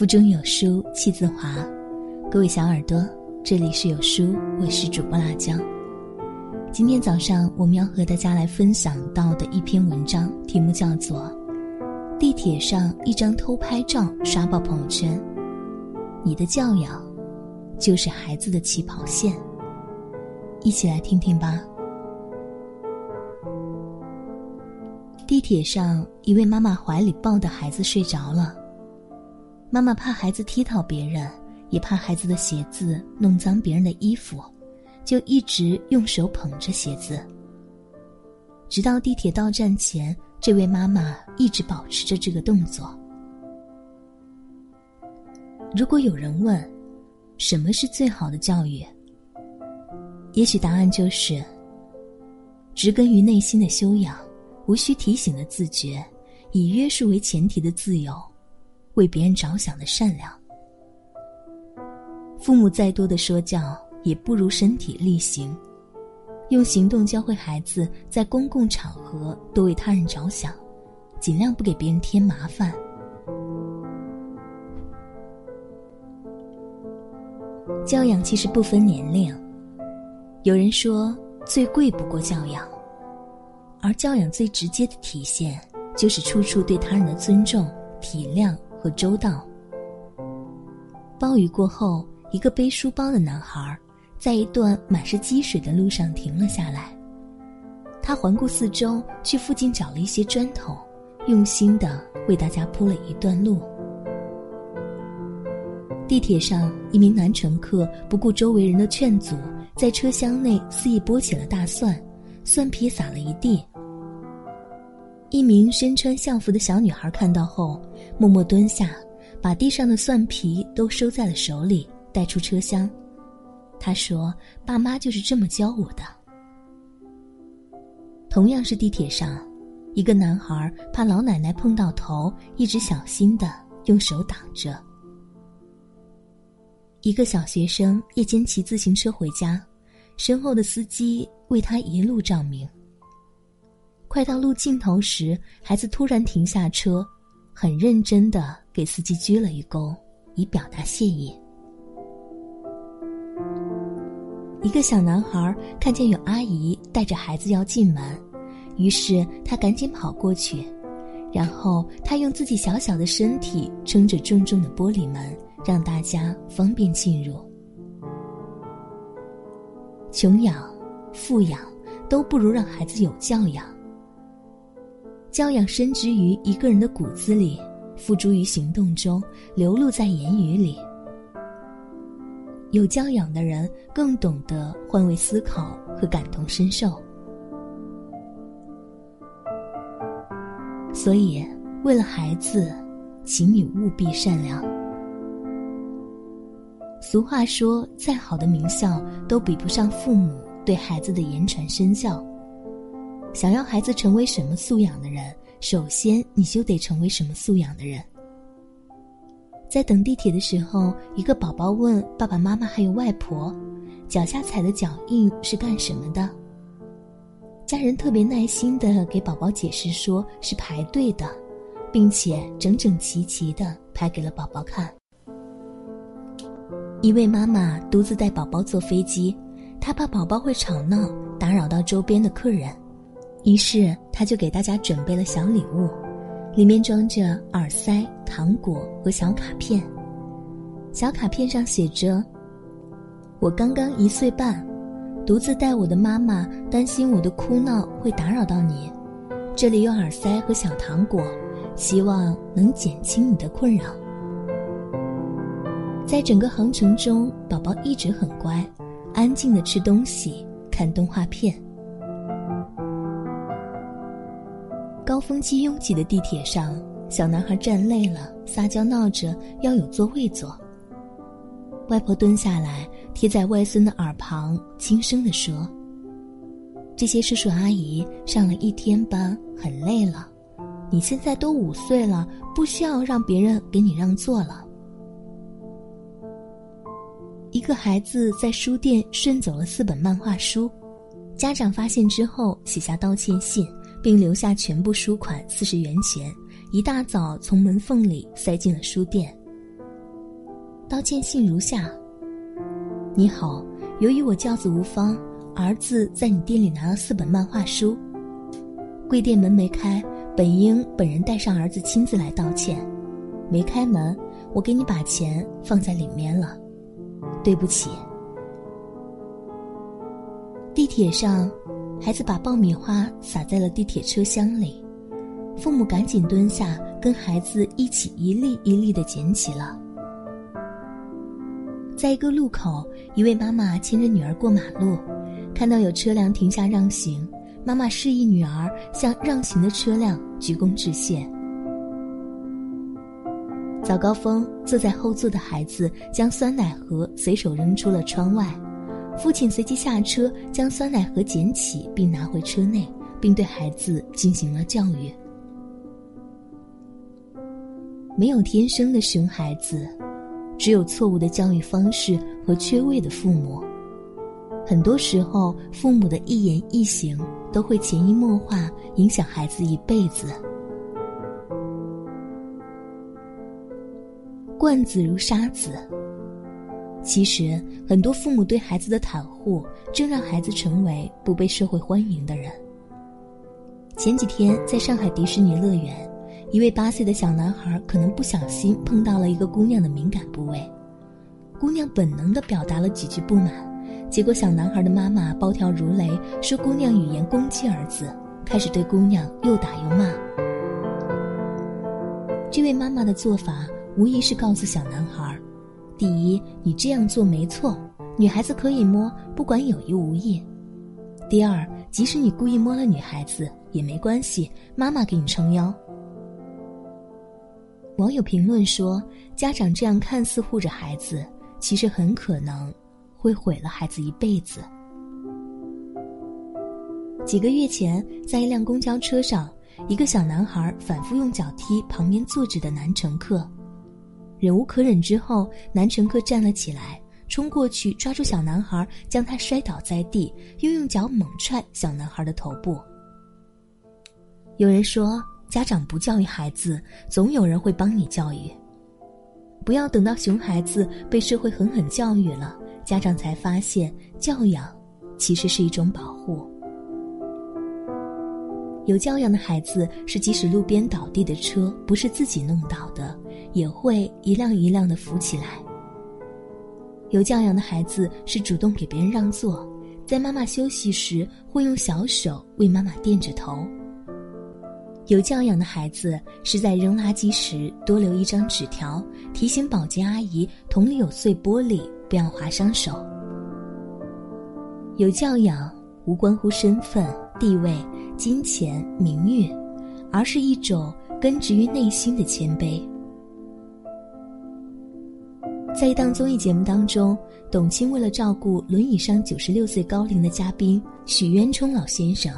腹中有书气自华，各位小耳朵，这里是有书，我是主播辣椒。今天早上我们要和大家来分享到的一篇文章，题目叫做《地铁上一张偷拍照刷爆朋友圈》，你的教养就是孩子的起跑线。一起来听听吧。地铁上，一位妈妈怀里抱的孩子睡着了。妈妈怕孩子踢到别人，也怕孩子的鞋子弄脏别人的衣服，就一直用手捧着鞋子。直到地铁到站前，这位妈妈一直保持着这个动作。如果有人问，什么是最好的教育？也许答案就是：植根于内心的修养，无需提醒的自觉，以约束为前提的自由。为别人着想的善良，父母再多的说教，也不如身体力行，用行动教会孩子在公共场合多为他人着想，尽量不给别人添麻烦。教养其实不分年龄，有人说最贵不过教养，而教养最直接的体现，就是处处对他人的尊重、体谅。和周到。暴雨过后，一个背书包的男孩，在一段满是积水的路上停了下来。他环顾四周，去附近找了一些砖头，用心的为大家铺了一段路。地铁上，一名男乘客不顾周围人的劝阻，在车厢内肆意剥起了大蒜，蒜皮撒了一地。一名身穿校服的小女孩看到后，默默蹲下，把地上的蒜皮都收在了手里，带出车厢。她说：“爸妈就是这么教我的。”同样是地铁上，一个男孩怕老奶奶碰到头，一直小心的用手挡着。一个小学生夜间骑自行车回家，身后的司机为他一路照明。快到路尽头时，孩子突然停下车，很认真的给司机鞠了一躬，以表达谢意。一个小男孩看见有阿姨带着孩子要进门，于是他赶紧跑过去，然后他用自己小小的身体撑着重重的玻璃门，让大家方便进入。穷养、富养，都不如让孩子有教养。教养深植于一个人的骨子里，付诸于行动中，流露在言语里。有教养的人更懂得换位思考和感同身受。所以，为了孩子，请你务必善良。俗话说：“再好的名校，都比不上父母对孩子的言传身教。”想要孩子成为什么素养的人，首先你就得成为什么素养的人。在等地铁的时候，一个宝宝问爸爸妈妈还有外婆：“脚下踩的脚印是干什么的？”家人特别耐心的给宝宝解释，说是排队的，并且整整齐齐的排给了宝宝看。一位妈妈独自带宝宝坐飞机，她怕宝宝会吵闹，打扰到周边的客人。于是，他就给大家准备了小礼物，里面装着耳塞、糖果和小卡片。小卡片上写着：“我刚刚一岁半，独自带我的妈妈，担心我的哭闹会打扰到你。这里有耳塞和小糖果，希望能减轻你的困扰。”在整个航程中，宝宝一直很乖，安静的吃东西、看动画片。高峰期拥挤的地铁上，小男孩站累了，撒娇闹着要有座位坐。外婆蹲下来，贴在外孙的耳旁，轻声地说：“这些叔叔阿姨上了一天班，很累了。你现在都五岁了，不需要让别人给你让座了。”一个孩子在书店顺走了四本漫画书，家长发现之后写下道歉信。并留下全部书款四十元钱，一大早从门缝里塞进了书店。道歉信如下：你好，由于我教子无方，儿子在你店里拿了四本漫画书，柜店门没开，本应本人带上儿子亲自来道歉，没开门，我给你把钱放在里面了，对不起。地铁上，孩子把爆米花撒在了地铁车厢里，父母赶紧蹲下，跟孩子一起一粒一粒的捡起了。在一个路口，一位妈妈牵着女儿过马路，看到有车辆停下让行，妈妈示意女儿向让行的车辆鞠躬致谢。早高峰，坐在后座的孩子将酸奶盒随手扔出了窗外。父亲随即下车，将酸奶盒捡起并拿回车内，并对孩子进行了教育。没有天生的熊孩子，只有错误的教育方式和缺位的父母。很多时候，父母的一言一行都会潜移默化影响孩子一辈子。惯子如杀子。其实，很多父母对孩子的袒护，正让孩子成为不被社会欢迎的人。前几天，在上海迪士尼乐园，一位八岁的小男孩可能不小心碰到了一个姑娘的敏感部位，姑娘本能的表达了几句不满，结果小男孩的妈妈暴跳如雷，说姑娘语言攻击儿子，开始对姑娘又打又骂。这位妈妈的做法，无疑是告诉小男孩。第一，你这样做没错，女孩子可以摸，不管有意无意。第二，即使你故意摸了女孩子也没关系，妈妈给你撑腰。网友评论说，家长这样看似护着孩子，其实很可能会毁了孩子一辈子。几个月前，在一辆公交车上，一个小男孩反复用脚踢旁边坐着的男乘客。忍无可忍之后，男乘客站了起来，冲过去抓住小男孩，将他摔倒在地，又用脚猛踹小男孩的头部。有人说，家长不教育孩子，总有人会帮你教育。不要等到熊孩子被社会狠狠教育了，家长才发现教养其实是一种保护。有教养的孩子是，即使路边倒地的车不是自己弄倒的。也会一辆一辆的扶起来。有教养的孩子是主动给别人让座，在妈妈休息时会用小手为妈妈垫着头。有教养的孩子是在扔垃圾时多留一张纸条，提醒保洁阿姨桶里有碎玻璃，不要划伤手。有教养无关乎身份、地位、金钱、名誉，而是一种根植于内心的谦卑。在一档综艺节目当中，董卿为了照顾轮椅上九十六岁高龄的嘉宾许渊冲老先生，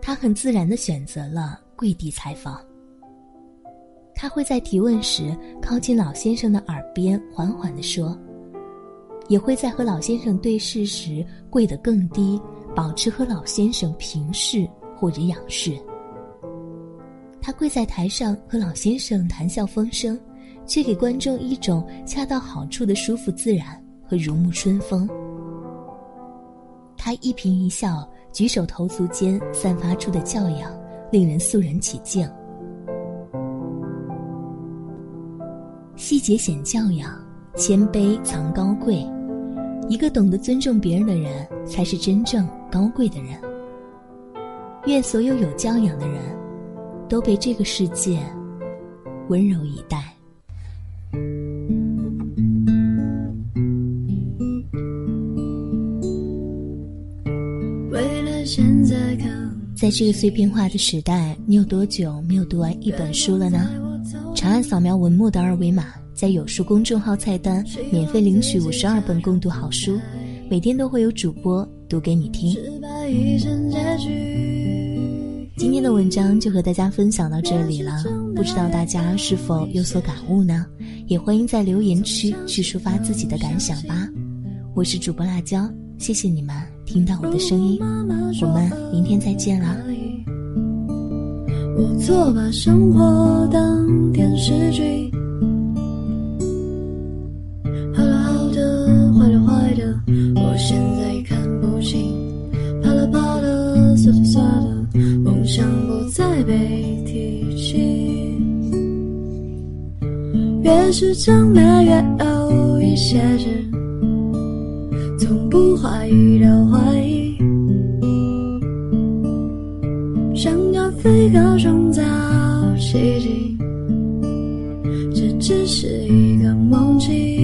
他很自然的选择了跪地采访。他会在提问时靠近老先生的耳边缓缓的说，也会在和老先生对视时跪得更低，保持和老先生平视或者仰视。他跪在台上和老先生谈笑风生。却给观众一种恰到好处的舒服自然和如沐春风。他一颦一笑、举手投足间散发出的教养，令人肃然起敬。细节显教养，谦卑藏高贵。一个懂得尊重别人的人，才是真正高贵的人。愿所有有教养的人，都被这个世界温柔以待。在这个碎片化的时代，你有多久没有读完一本书了呢？长按扫描文末的二维码，在有书公众号菜单免费领取五十二本共读好书，每天都会有主播读给你听。今天的文章就和大家分享到这里了，不知道大家是否有所感悟呢？也欢迎在留言区去抒发自己的感想吧。我是主播辣椒，谢谢你们听到我的声音。我们明天再见了我把生活当电视剧。好好的坏坏的我现在看不清。梦想不再被提起。越是越怀疑的怀疑。想要飞高创造奇迹，这只是一个梦境。